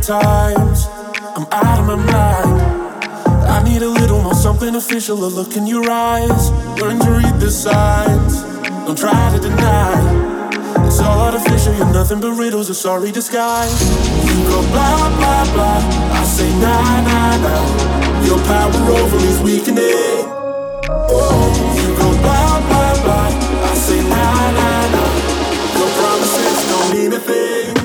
times. I'm out of my mind. I need a little more something official. A look in your eyes. Learn to read the signs. Don't try to deny. It's all artificial. You're nothing but riddles. A sorry disguise. You go blah blah blah. I say nah nah nah. Your power over me's weakening. Oh, you go blah blah blah. I say nah nah nah. Your promises don't mean a thing.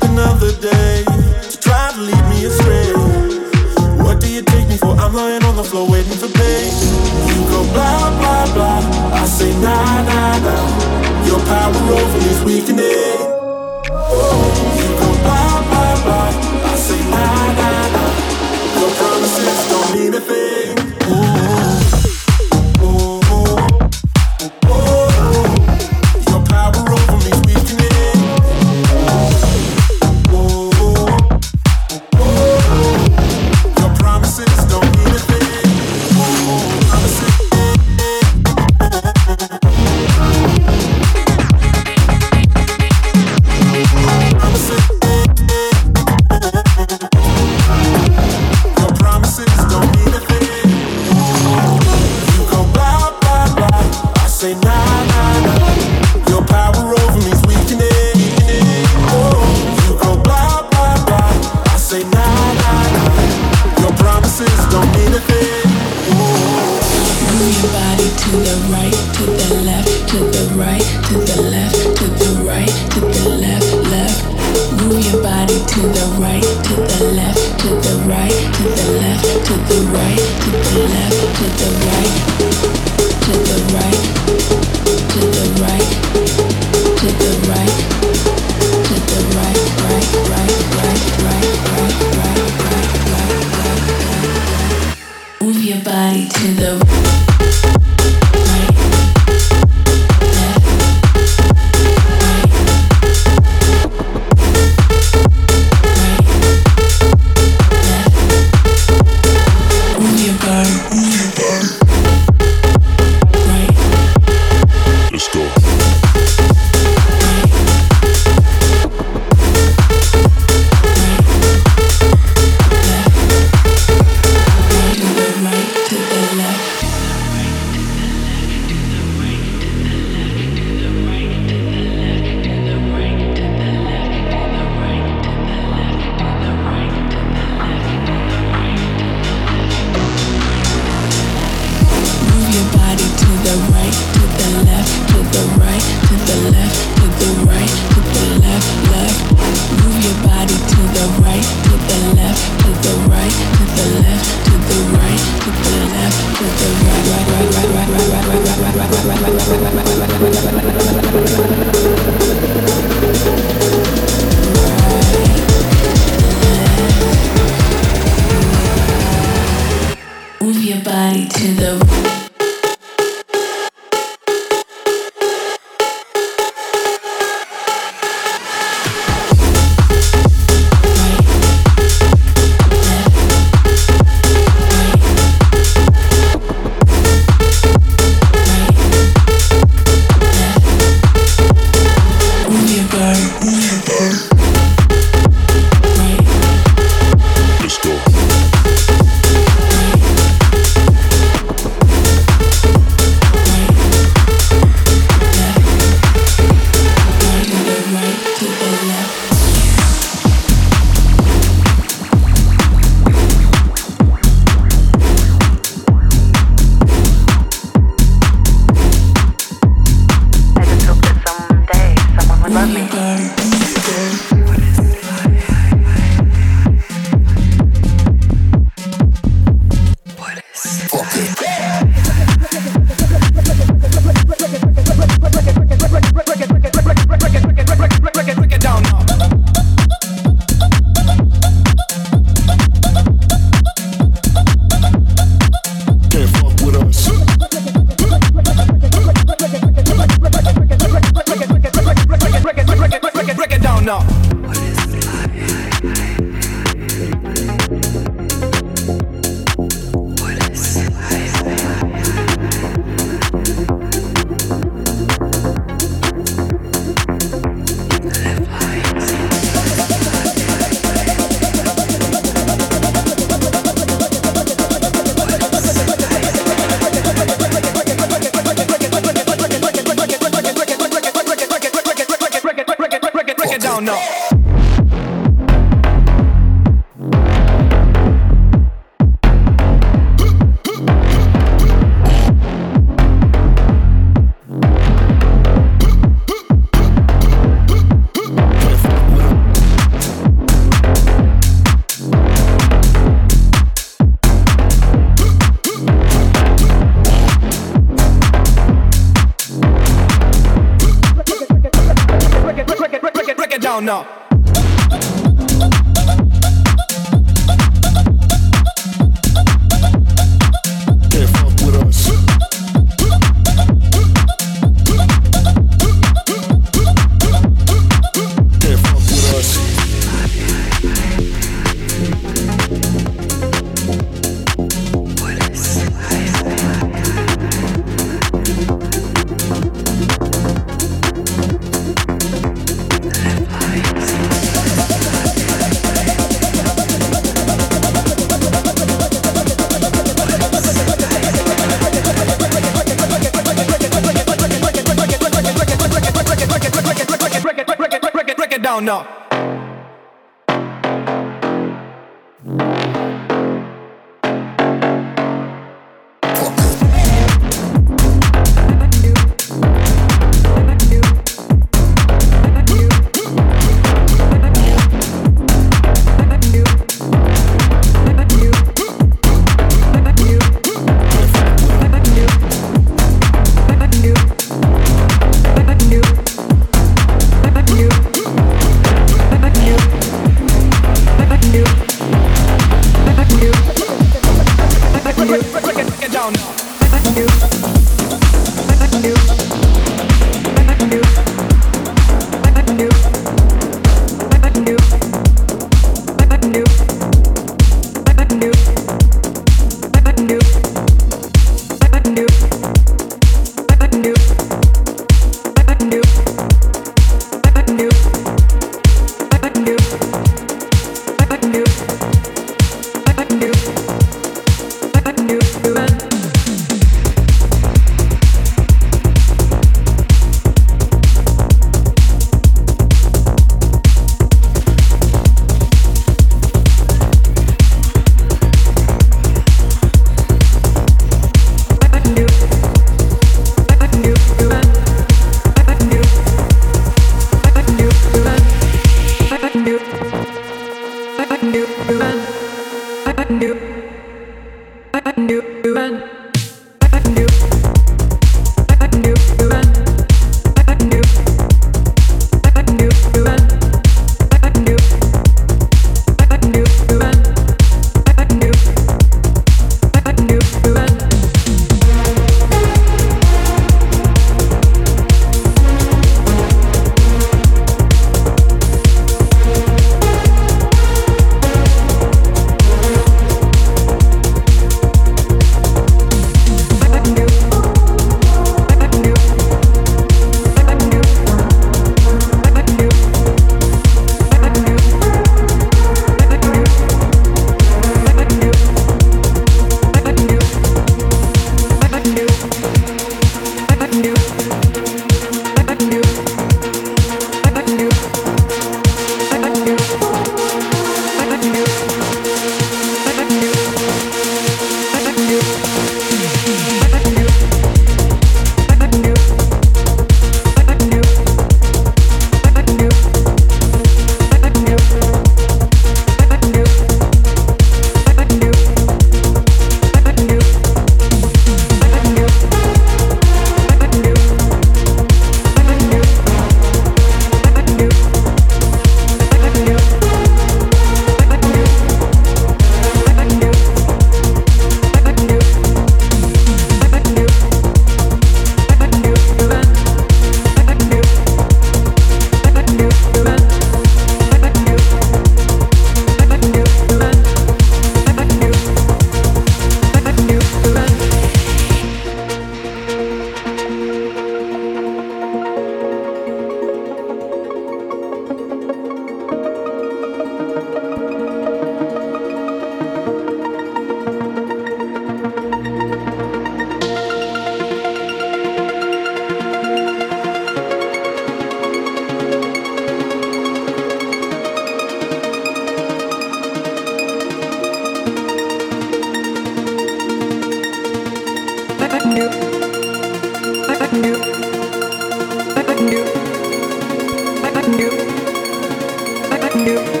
you.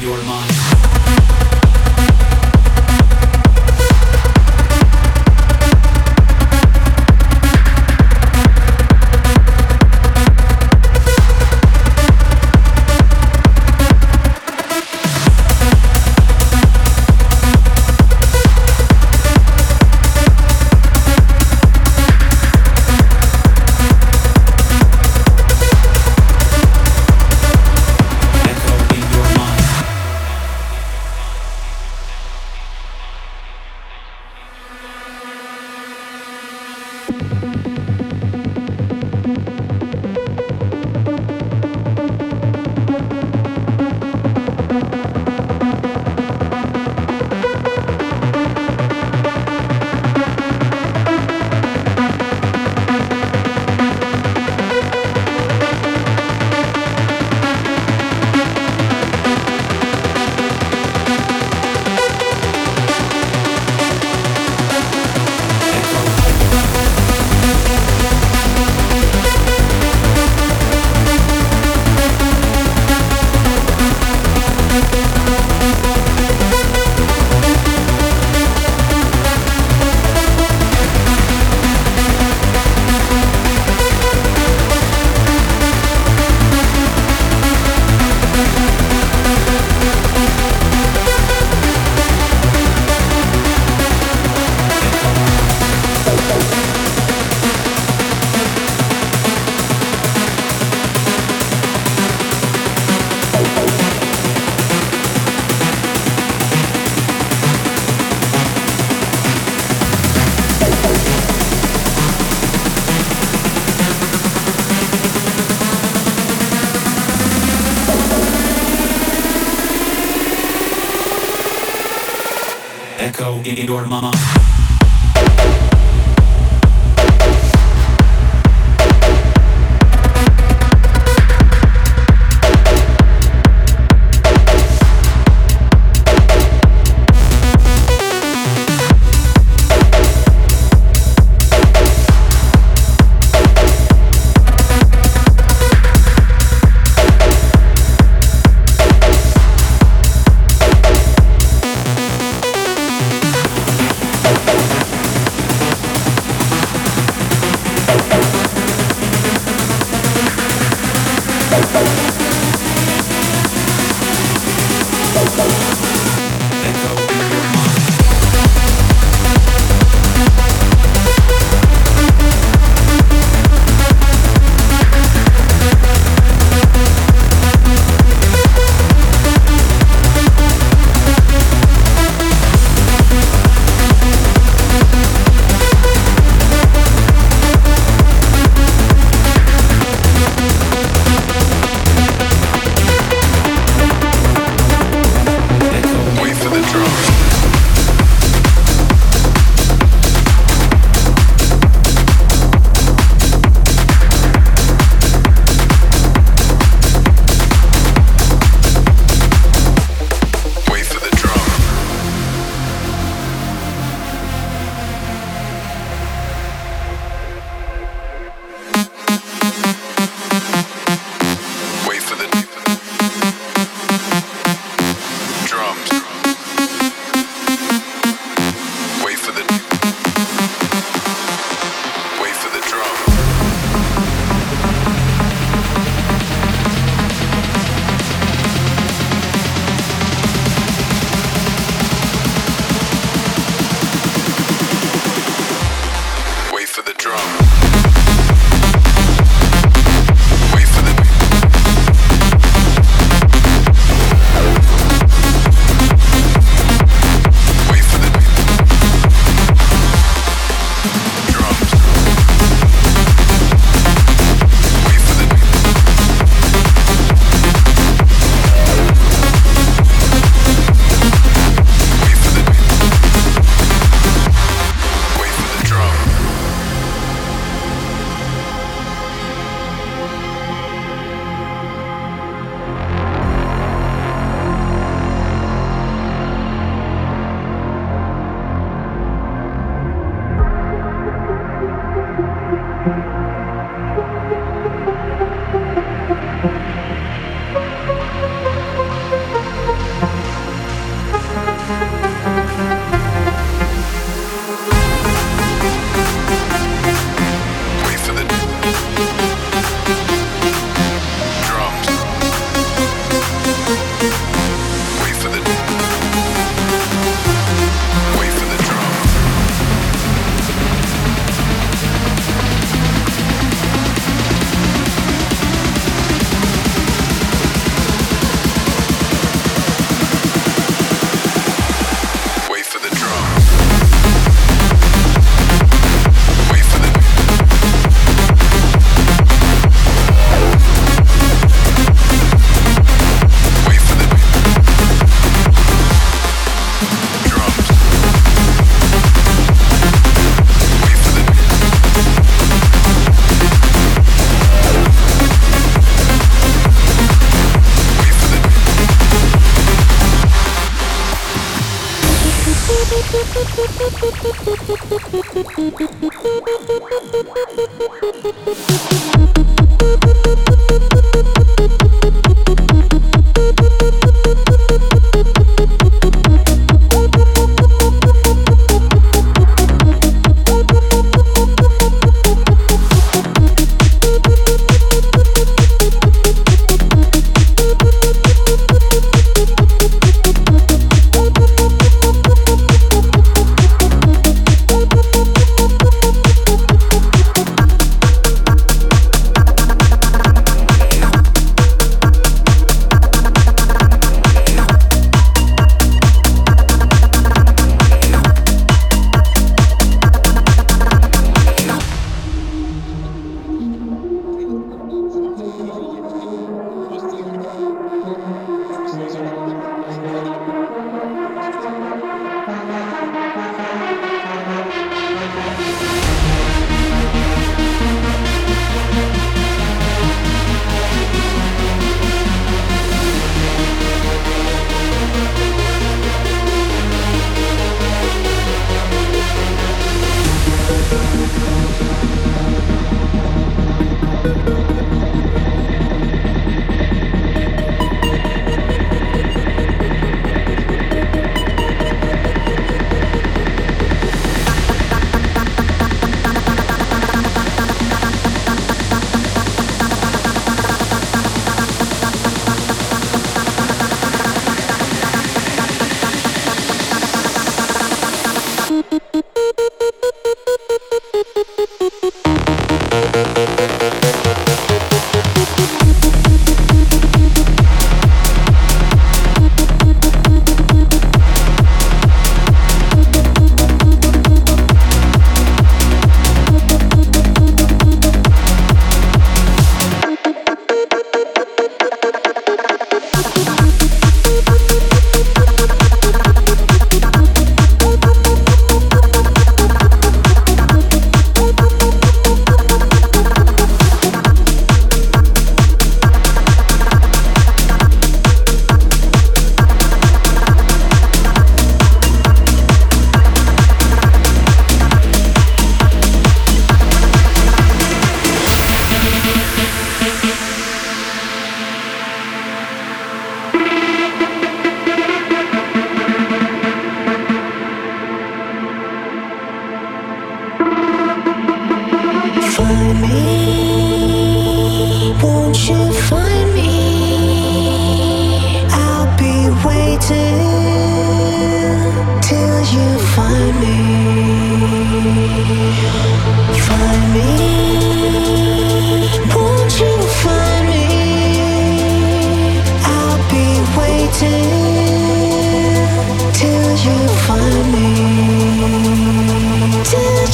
your mind. Your mama.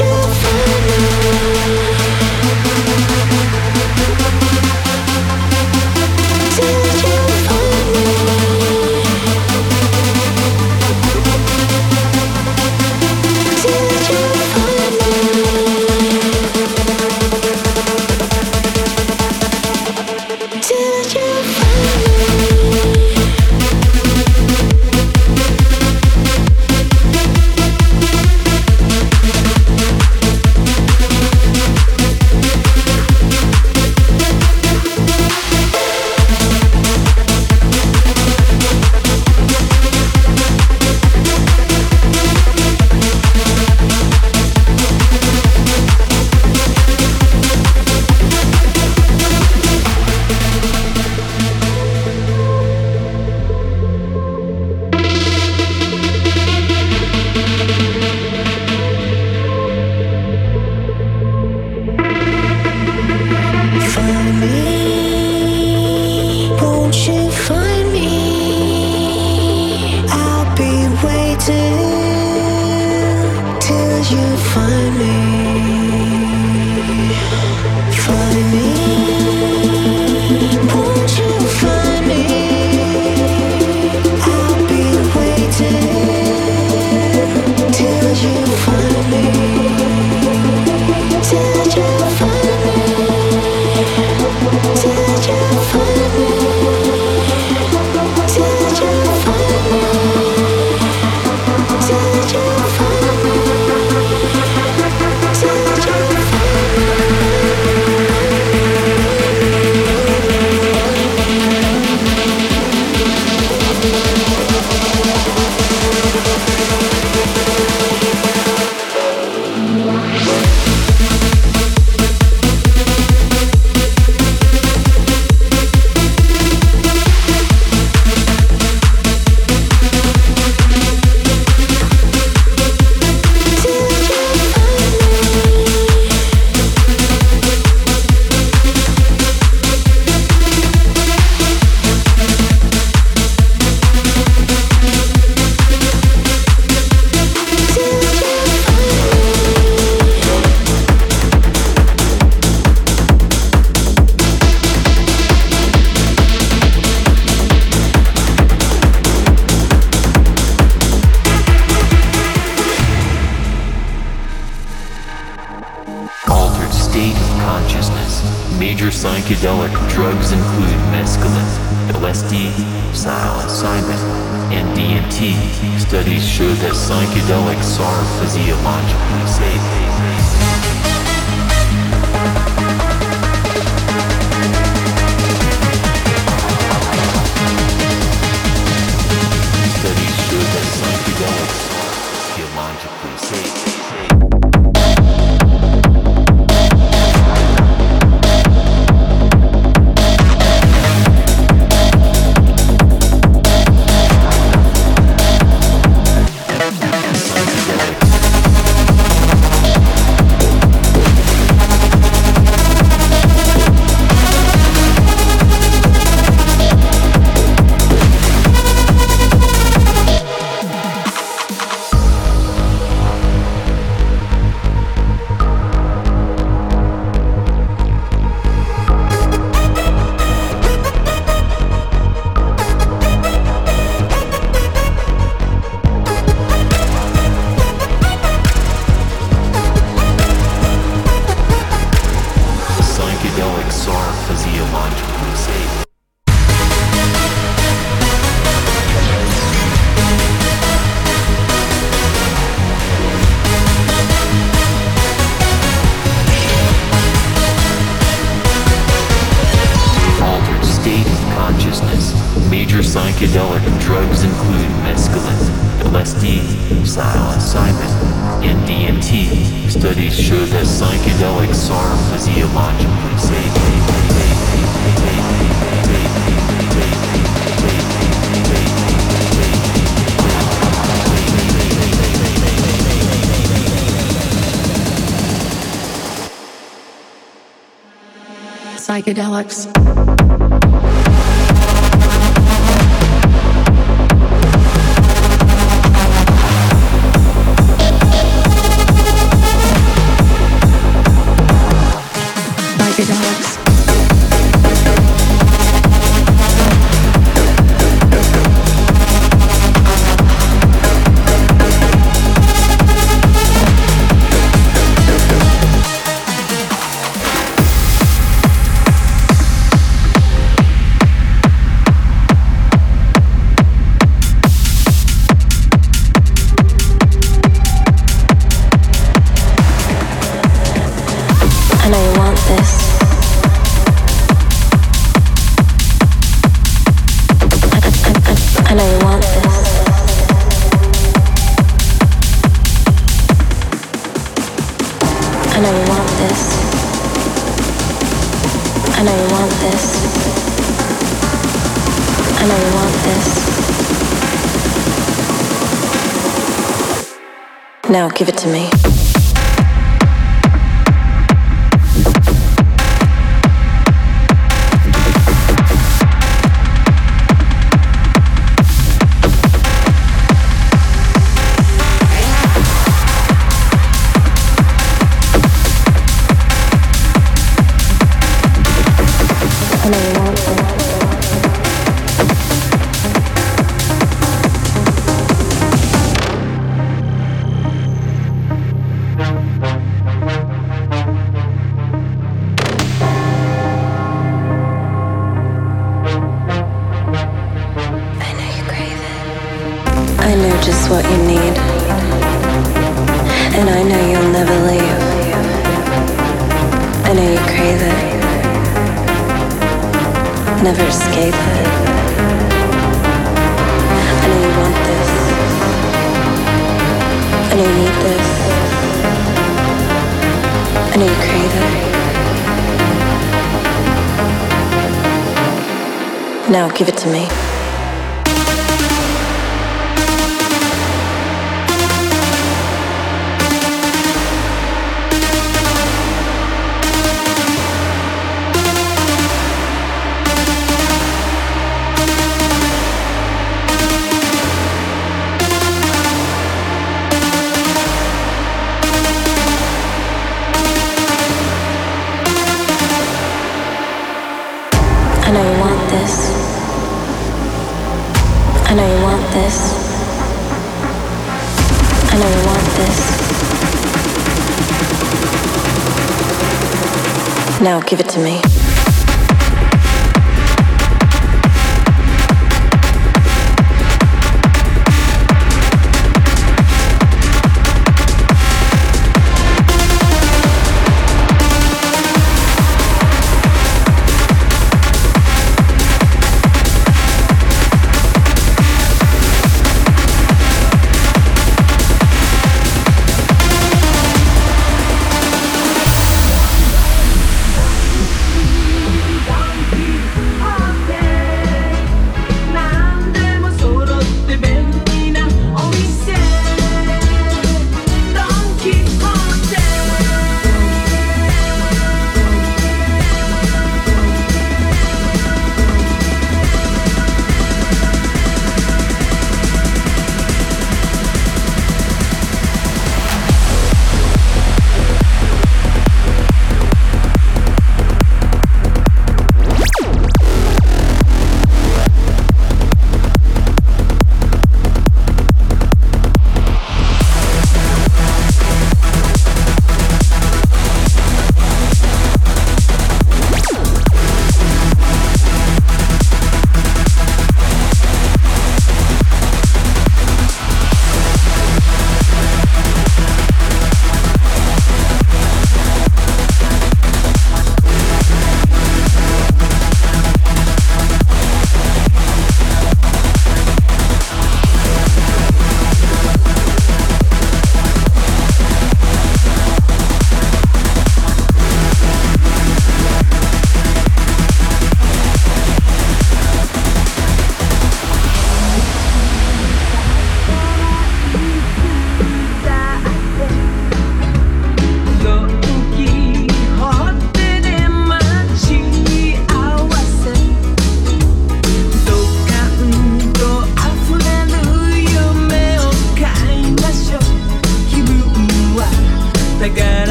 you find Psychedelics. Give it to me. Now give it to me.